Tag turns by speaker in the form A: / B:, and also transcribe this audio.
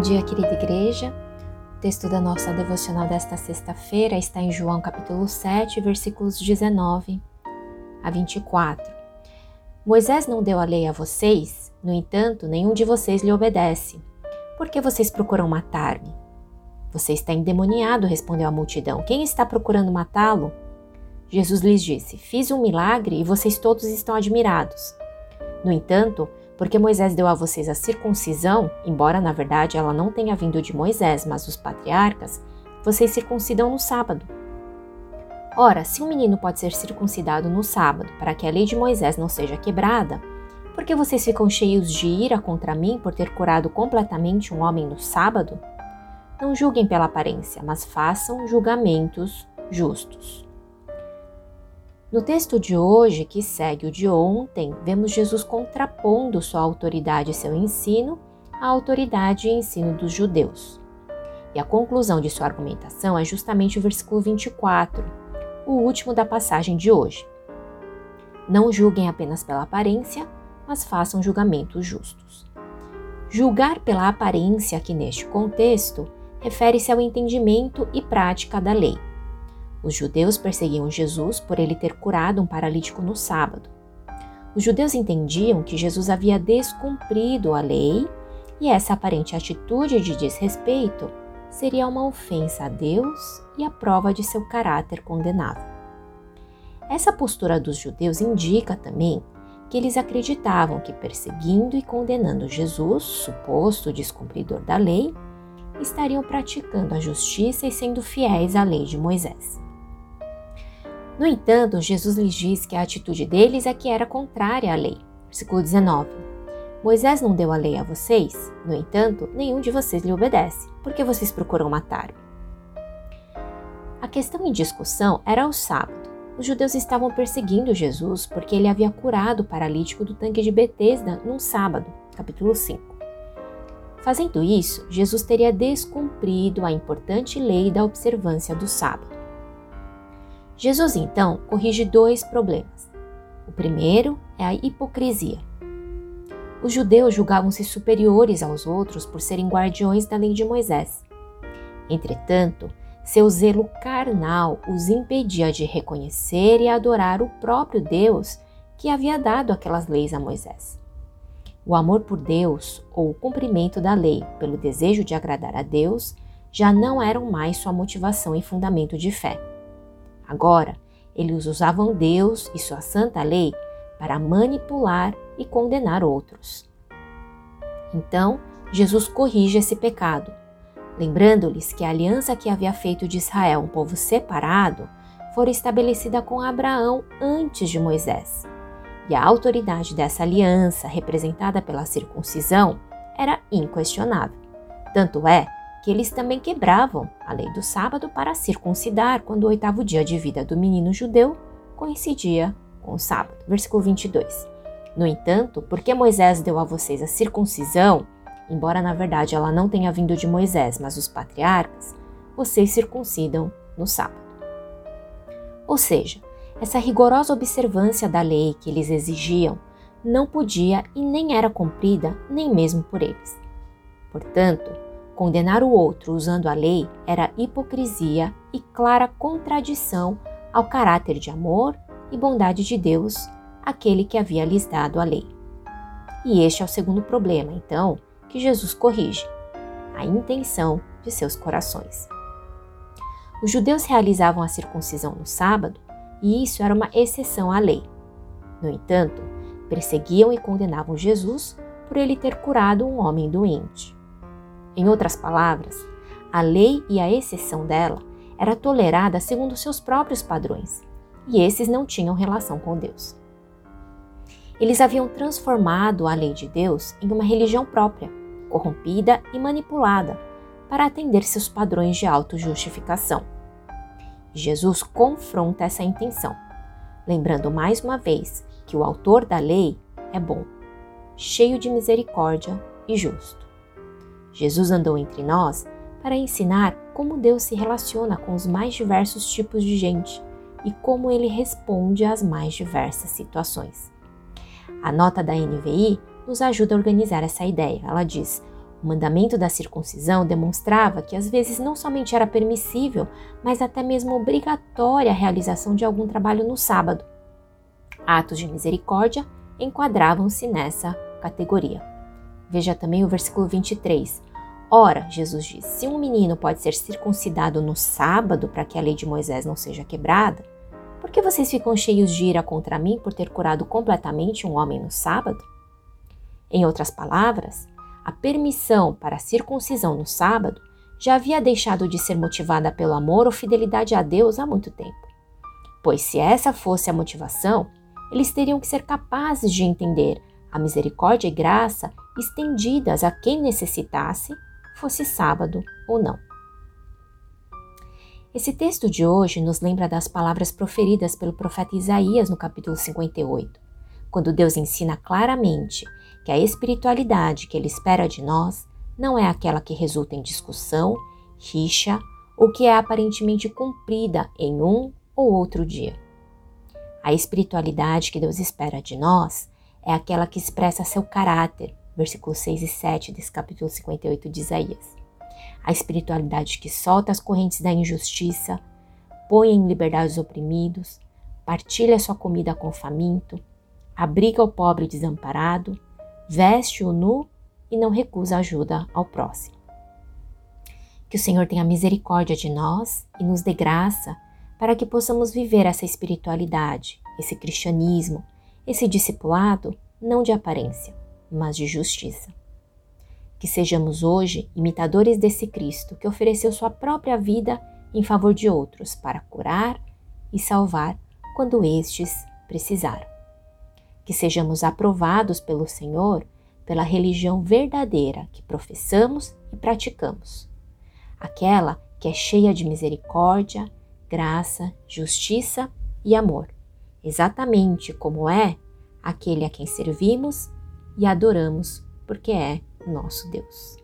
A: Bom dia, querida igreja. O texto da nossa devocional desta sexta-feira está em João capítulo 7, versículos 19 a 24. Moisés não deu a lei a vocês, no entanto, nenhum de vocês lhe obedece. Por que vocês procuram matar-me? Você está endemoniado, respondeu a multidão. Quem está procurando matá-lo? Jesus lhes disse: Fiz um milagre e vocês todos estão admirados. No entanto, porque Moisés deu a vocês a circuncisão, embora na verdade ela não tenha vindo de Moisés, mas dos patriarcas, vocês circuncidam no sábado. Ora, se um menino pode ser circuncidado no sábado, para que a lei de Moisés não seja quebrada, por que vocês ficam cheios de ira contra mim por ter curado completamente um homem no sábado? Não julguem pela aparência, mas façam julgamentos justos. No texto de hoje, que segue o de ontem, vemos Jesus contrapondo sua autoridade e seu ensino à autoridade e ensino dos judeus. E a conclusão de sua argumentação é justamente o versículo 24, o último da passagem de hoje. Não julguem apenas pela aparência, mas façam julgamentos justos. Julgar pela aparência aqui neste contexto refere-se ao entendimento e prática da lei. Os judeus perseguiam Jesus por ele ter curado um paralítico no sábado. Os judeus entendiam que Jesus havia descumprido a lei e essa aparente atitude de desrespeito seria uma ofensa a Deus e a prova de seu caráter condenável. Essa postura dos judeus indica também que eles acreditavam que perseguindo e condenando Jesus, suposto descumpridor da lei, estariam praticando a justiça e sendo fiéis à lei de Moisés. No entanto, Jesus lhes diz que a atitude deles é que era contrária à lei. Versículo 19. Moisés não deu a lei a vocês, no entanto, nenhum de vocês lhe obedece, porque vocês procuram matar-me. A questão em discussão era o sábado. Os judeus estavam perseguindo Jesus porque ele havia curado o paralítico do tanque de Betesda num sábado, capítulo 5. Fazendo isso, Jesus teria descumprido a importante lei da observância do sábado. Jesus então corrige dois problemas. O primeiro é a hipocrisia. Os judeus julgavam-se superiores aos outros por serem guardiões da lei de Moisés. Entretanto, seu zelo carnal os impedia de reconhecer e adorar o próprio Deus que havia dado aquelas leis a Moisés. O amor por Deus ou o cumprimento da lei pelo desejo de agradar a Deus já não eram mais sua motivação e fundamento de fé. Agora, eles usavam Deus e sua santa lei para manipular e condenar outros. Então, Jesus corrige esse pecado, lembrando-lhes que a aliança que havia feito de Israel um povo separado fora estabelecida com Abraão antes de Moisés. E a autoridade dessa aliança, representada pela circuncisão, era inquestionável. Tanto é que eles também quebravam a lei do sábado para circuncidar quando o oitavo dia de vida do menino judeu coincidia com o sábado. Versículo 22. No entanto, porque Moisés deu a vocês a circuncisão, embora na verdade ela não tenha vindo de Moisés, mas dos patriarcas, vocês circuncidam no sábado. Ou seja, essa rigorosa observância da lei que eles exigiam não podia e nem era cumprida nem mesmo por eles. Portanto, Condenar o outro usando a lei era hipocrisia e clara contradição ao caráter de amor e bondade de Deus, aquele que havia lhes dado a lei. E este é o segundo problema, então, que Jesus corrige: a intenção de seus corações. Os judeus realizavam a circuncisão no sábado e isso era uma exceção à lei. No entanto, perseguiam e condenavam Jesus por ele ter curado um homem doente. Em outras palavras, a lei e a exceção dela era tolerada segundo seus próprios padrões, e esses não tinham relação com Deus. Eles haviam transformado a lei de Deus em uma religião própria, corrompida e manipulada, para atender seus padrões de autojustificação. Jesus confronta essa intenção, lembrando mais uma vez que o autor da lei é bom, cheio de misericórdia e justo. Jesus andou entre nós para ensinar como Deus se relaciona com os mais diversos tipos de gente e como ele responde às mais diversas situações. A nota da NVI nos ajuda a organizar essa ideia. Ela diz: O mandamento da circuncisão demonstrava que às vezes não somente era permissível, mas até mesmo obrigatória a realização de algum trabalho no sábado. Atos de misericórdia enquadravam-se nessa categoria. Veja também o versículo 23. Ora, Jesus diz: se um menino pode ser circuncidado no sábado para que a lei de Moisés não seja quebrada, por que vocês ficam cheios de ira contra mim por ter curado completamente um homem no sábado? Em outras palavras, a permissão para a circuncisão no sábado já havia deixado de ser motivada pelo amor ou fidelidade a Deus há muito tempo. Pois se essa fosse a motivação, eles teriam que ser capazes de entender a misericórdia e graça estendidas a quem necessitasse, fosse sábado ou não. Esse texto de hoje nos lembra das palavras proferidas pelo profeta Isaías no capítulo 58, quando Deus ensina claramente que a espiritualidade que ele espera de nós não é aquela que resulta em discussão, rixa ou que é aparentemente cumprida em um ou outro dia. A espiritualidade que Deus espera de nós é aquela que expressa seu caráter, versículos 6 e 7 desse capítulo 58 de Isaías a espiritualidade que solta as correntes da injustiça, põe em liberdade os oprimidos, partilha sua comida com o faminto, abriga o pobre desamparado, veste-o nu e não recusa ajuda ao próximo. Que o Senhor tenha misericórdia de nós e nos dê graça para que possamos viver essa espiritualidade, esse cristianismo, esse discipulado, não de aparência, mas de justiça. Que sejamos hoje imitadores desse Cristo que ofereceu sua própria vida em favor de outros para curar e salvar quando estes precisaram. Que sejamos aprovados pelo Senhor pela religião verdadeira que professamos e praticamos, aquela que é cheia de misericórdia, graça, justiça e amor, exatamente como é aquele a quem servimos e adoramos, porque é nosso Deus.